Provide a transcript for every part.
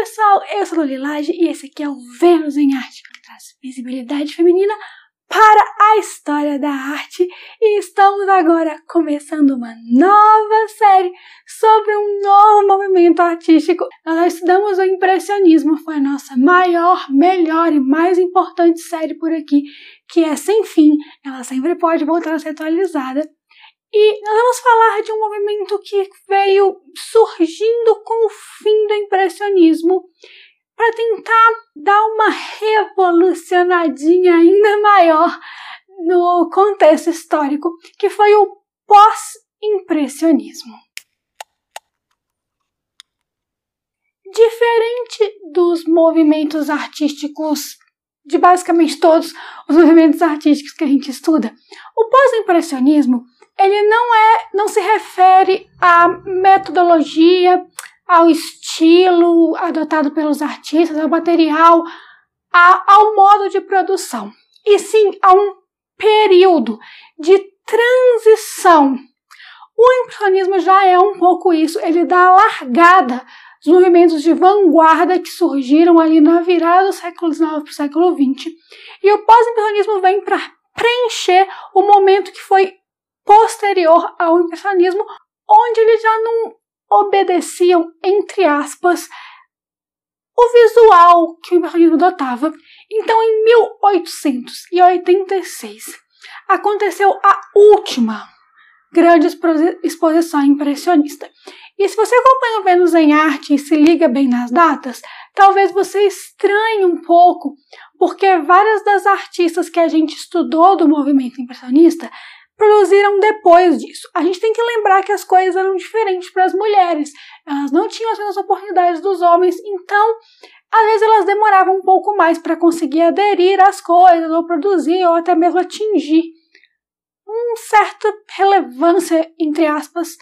pessoal, eu sou a Lilage e esse aqui é o Vênus em Arte, que traz visibilidade feminina para a história da arte e estamos agora começando uma nova série sobre um novo movimento artístico. Nós estudamos o impressionismo, foi a nossa maior, melhor e mais importante série por aqui, que é sem fim, ela sempre pode voltar a ser atualizada. E nós vamos falar de um movimento que veio surgindo com o fim do impressionismo para tentar dar uma revolucionadinha ainda maior no contexto histórico, que foi o pós-impressionismo. Diferente dos movimentos artísticos, de basicamente todos os movimentos artísticos que a gente estuda, o pós-impressionismo ele não é, não se refere à metodologia, ao estilo adotado pelos artistas, ao material, a, ao modo de produção, e sim a um período de transição. O impressionismo já é um pouco isso, ele dá a largada dos movimentos de vanguarda que surgiram ali na virada do século XIX para o século XX. E o pós-impressionismo vem para preencher o momento que foi posterior ao impressionismo, onde eles já não obedeciam, entre aspas, o visual que o impressionismo adotava. Então, em 1886, aconteceu a última grande exposição impressionista. E se você acompanha o Vênus em Arte e se liga bem nas datas, talvez você estranhe um pouco, porque várias das artistas que a gente estudou do movimento impressionista produziram depois disso. A gente tem que lembrar que as coisas eram diferentes para as mulheres. Elas não tinham as mesmas oportunidades dos homens, então às vezes elas demoravam um pouco mais para conseguir aderir às coisas, ou produzir, ou até mesmo atingir uma certa relevância, entre aspas,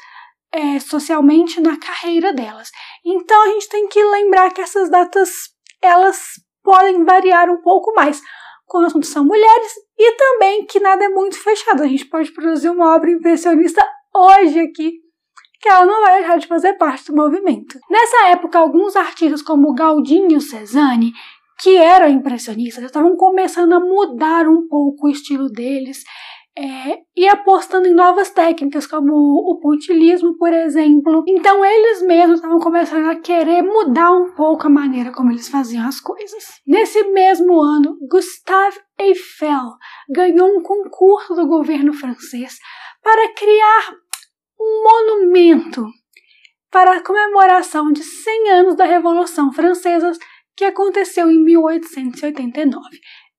é, socialmente na carreira delas. Então a gente tem que lembrar que essas datas elas podem variar um pouco mais quando o assunto são mulheres e também que nada é muito fechado. A gente pode produzir uma obra impressionista hoje aqui, que ela não vai deixar de fazer parte do movimento. Nessa época, alguns artistas como Galdinho Cezanne, que eram impressionistas, estavam começando a mudar um pouco o estilo deles é, e apostando em novas técnicas, como o puntilismo, por exemplo. Então, eles mesmos estavam começando a querer mudar um pouco a maneira como eles faziam as coisas. Nesse mesmo ano, Gustave Eiffel ganhou um concurso do governo francês para criar um monumento para a comemoração de 100 anos da Revolução Francesa que aconteceu em 1889.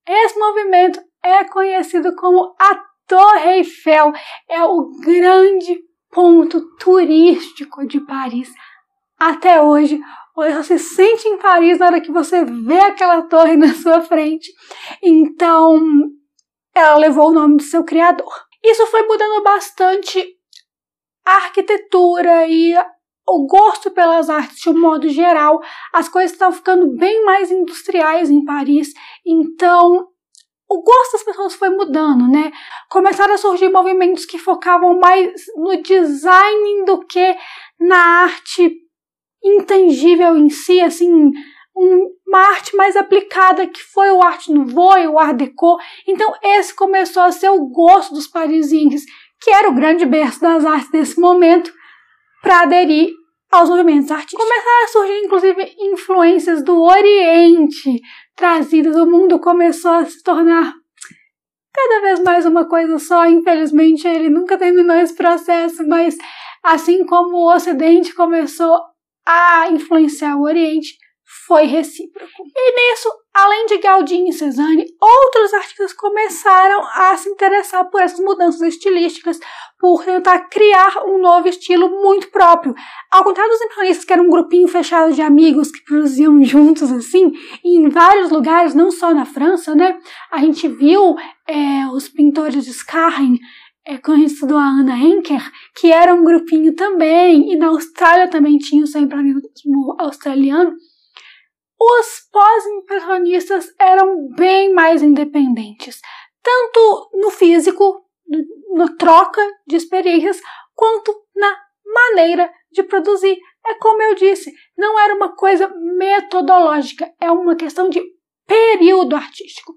Esse movimento é conhecido como a Torre Eiffel é o grande ponto turístico de Paris até hoje. Você se sente em Paris na hora que você vê aquela torre na sua frente. Então, ela levou o nome do seu criador. Isso foi mudando bastante a arquitetura e o gosto pelas artes de um modo geral. As coisas estão ficando bem mais industriais em Paris. Então, o gosto das pessoas foi mudando, né? Começaram a surgir movimentos que focavam mais no design do que na arte intangível em si, assim, uma arte mais aplicada que foi o Art Nouveau e o Art Deco. Então esse começou a ser o gosto dos parisienses, que era o grande berço das artes desse momento, para aderir aos movimentos artísticos. Começaram a surgir, inclusive, influências do Oriente trazidas. O mundo começou a se tornar cada vez mais uma coisa só. Infelizmente, ele nunca terminou esse processo, mas assim como o Ocidente começou a influenciar o Oriente, foi recíproco. E nisso, além de Galdin e Cezanne, outros artistas começaram a se interessar por essas mudanças estilísticas, por tentar criar um novo estilo muito próprio. Ao contrário dos impressionistas, que era um grupinho fechado de amigos que produziam juntos assim, em vários lugares, não só na França, né? A gente viu é, os pintores de Scarren, é, conhecido a Ana Henker, que era um grupinho também, e na Austrália também tinha o seu impressionismo australiano. Os pós-impressionistas eram bem mais independentes, tanto no físico na troca de experiências, quanto na maneira de produzir. é como eu disse, não era uma coisa metodológica, é uma questão de período artístico.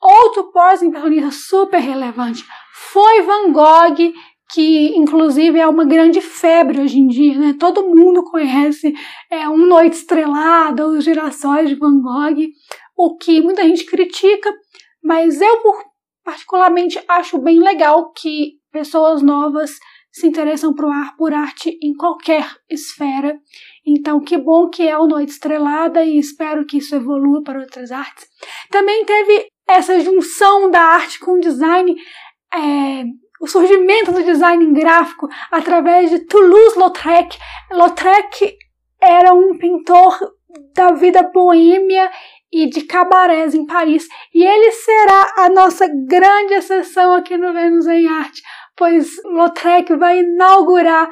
Outro pós-impressionista super relevante foi Van Gogh, que inclusive é uma grande febre hoje em dia, né? Todo mundo conhece é, Um Noite Estrelada, Os Girassóis de Van Gogh, o que muita gente critica, mas eu particularmente acho bem legal que pessoas novas se interessam por, por arte em qualquer esfera. Então, que bom que é o Noite Estrelada e espero que isso evolua para outras artes. Também teve essa junção da arte com o design, é, o surgimento do design gráfico através de Toulouse-Lautrec. Lautrec era um pintor da vida boêmia e de cabarés em Paris, e ele será a nossa grande exceção aqui no Vênus em Arte, pois Lautrec vai inaugurar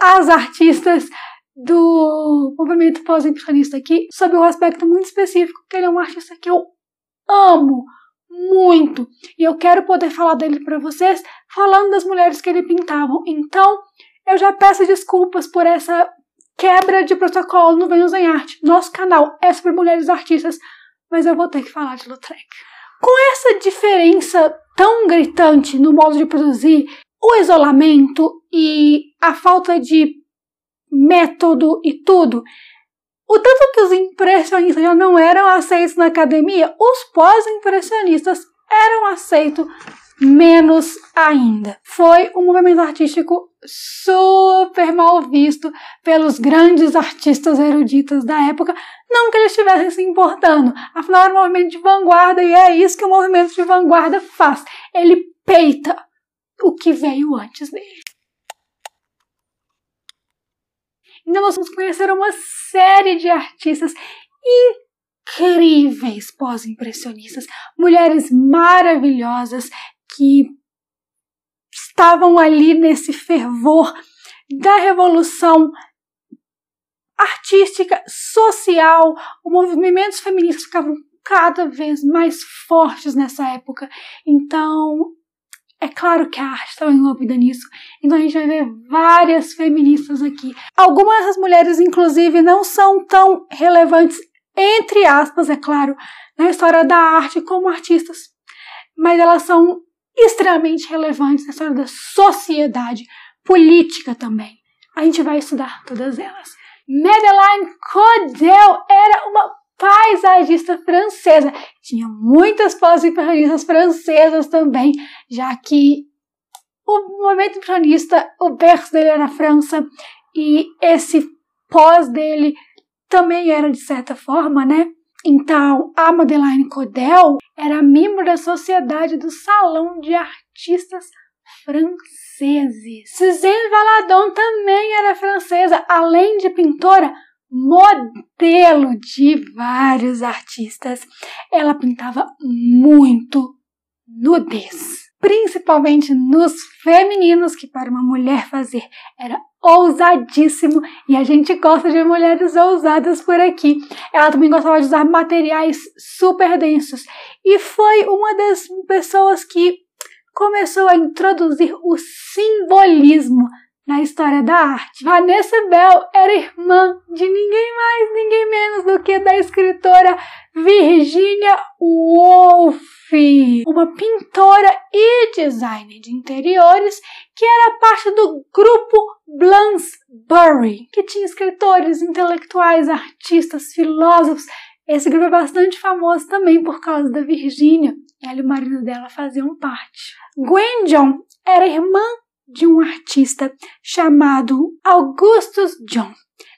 as artistas do movimento pós-impressionista aqui, sob um aspecto muito específico, que ele é um artista que eu amo muito. E eu quero poder falar dele para vocês, falando das mulheres que ele pintava. Então, eu já peço desculpas por essa quebra de protocolo no Vênus em Arte. Nosso canal é sobre mulheres artistas, mas eu vou ter que falar de Lautrec. Com essa diferença tão gritante no modo de produzir, o isolamento e a falta de método e tudo, o tanto que os impressionistas já não eram aceitos na academia, os pós-impressionistas eram aceitos menos ainda. Foi um movimento artístico super mal visto pelos grandes artistas eruditos da época, não que eles estivessem se importando, afinal era um movimento de vanguarda e é isso que o movimento de vanguarda faz. Ele peita o que veio antes dele. Então nós vamos conhecer uma série de artistas incríveis pós-impressionistas, mulheres maravilhosas que estavam ali nesse fervor da revolução artística, social, os movimentos feministas ficavam cada vez mais fortes nessa época. Então, é claro que a arte estava envolvida nisso, então a gente vai ver várias feministas aqui. Algumas dessas mulheres, inclusive, não são tão relevantes, entre aspas, é claro, na história da arte como artistas, mas elas são extremamente relevantes na história da sociedade, política também. A gente vai estudar todas elas. Madeleine Codel era uma paisagista francesa. Tinha muitas pós-impressionistas francesas também, já que o movimento impressionista, o berço dele era na França, e esse pós dele também era de certa forma, né? Então, a Madeleine Codel era membro da Sociedade do Salão de Artistas Franceses. Suzanne Valadon também era francesa, além de pintora, modelo de vários artistas. Ela pintava muito nudez, principalmente nos femininos, que para uma mulher fazer era ousadíssimo e a gente gosta de mulheres ousadas por aqui. Ela também gostava de usar materiais super densos e foi uma das pessoas que começou a introduzir o simbolismo na história da arte. Vanessa Bell era irmã de ninguém mais, ninguém menos do que da escritora Virginia Woolf, uma pintora e designer de interiores que era parte do grupo Bloomsbury, que tinha escritores, intelectuais, artistas, filósofos. Esse grupo é bastante famoso também por causa da Virginia. Ela e o marido dela faziam parte. Gwen John era irmã de um artista chamado Augustus John.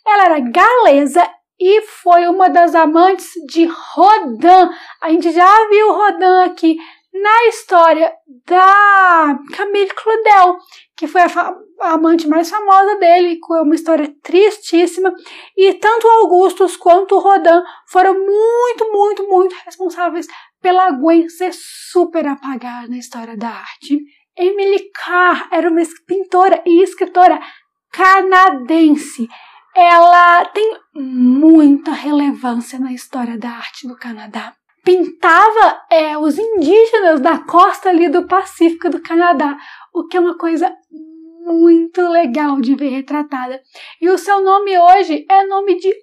Ela era galesa e foi uma das amantes de Rodin. A gente já viu Rodin aqui na história da Camille Claudel, que foi a, a, amante mais famosa dele, com uma história tristíssima. E tanto Augustus quanto Rodin foram muito, muito, muito responsáveis pela Gwen ser super apagada na história da arte. Emily Carr era uma pintora e escritora canadense. Ela tem muita relevância na história da arte do Canadá. Pintava é, os indígenas da costa ali do Pacífico do Canadá, o que é uma coisa muito legal de ver retratada. E o seu nome hoje é nome de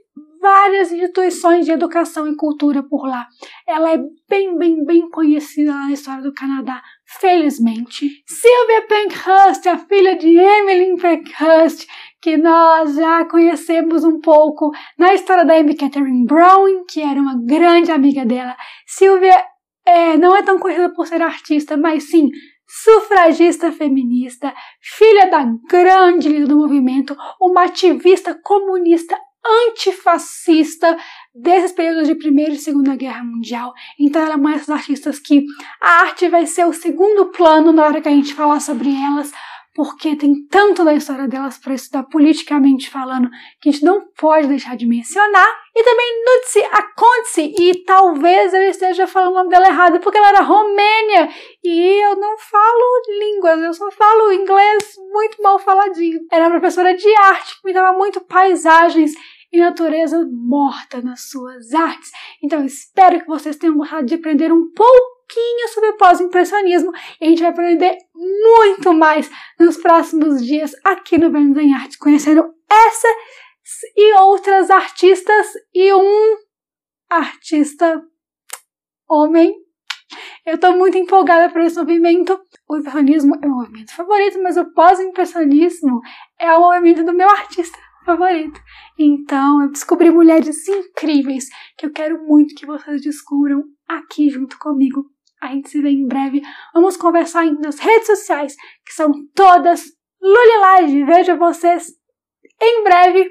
várias instituições de educação e cultura por lá. Ela é bem, bem, bem conhecida na história do Canadá, felizmente. Sylvia Pankhurst, a filha de Emily Pankhurst, que nós já conhecemos um pouco na história da Amy Catherine Brown, que era uma grande amiga dela. Sylvia é, não é tão conhecida por ser artista, mas sim sufragista feminista, filha da grande líder do movimento, uma ativista comunista antifascista desses períodos de Primeira e Segunda Guerra Mundial. Então ela é uma dessas artistas que a arte vai ser o segundo plano na hora que a gente falar sobre elas, porque tem tanto da história delas para estudar politicamente falando que a gente não pode deixar de mencionar. E também Nutsi Akontsi, e talvez eu esteja falando o nome dela errado, porque ela era romênia e eu não falo línguas, eu só falo inglês muito mal faladinho. Era professora de arte, que me dava muito paisagens e natureza morta nas suas artes. Então espero que vocês tenham gostado de aprender um pouquinho sobre pós-impressionismo e a gente vai aprender muito mais nos próximos dias aqui no Vênus em Arte, conhecendo essa e outras artistas e um artista homem. Eu estou muito empolgada por esse movimento. O impressionismo é meu movimento favorito, mas o pós-impressionismo é o movimento do meu artista favorito. Então, eu descobri mulheres incríveis que eu quero muito que vocês descubram aqui junto comigo. A gente se vê em breve. Vamos conversar nas redes sociais, que são todas Lulilage. Vejo vocês em breve.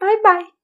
Bye bye.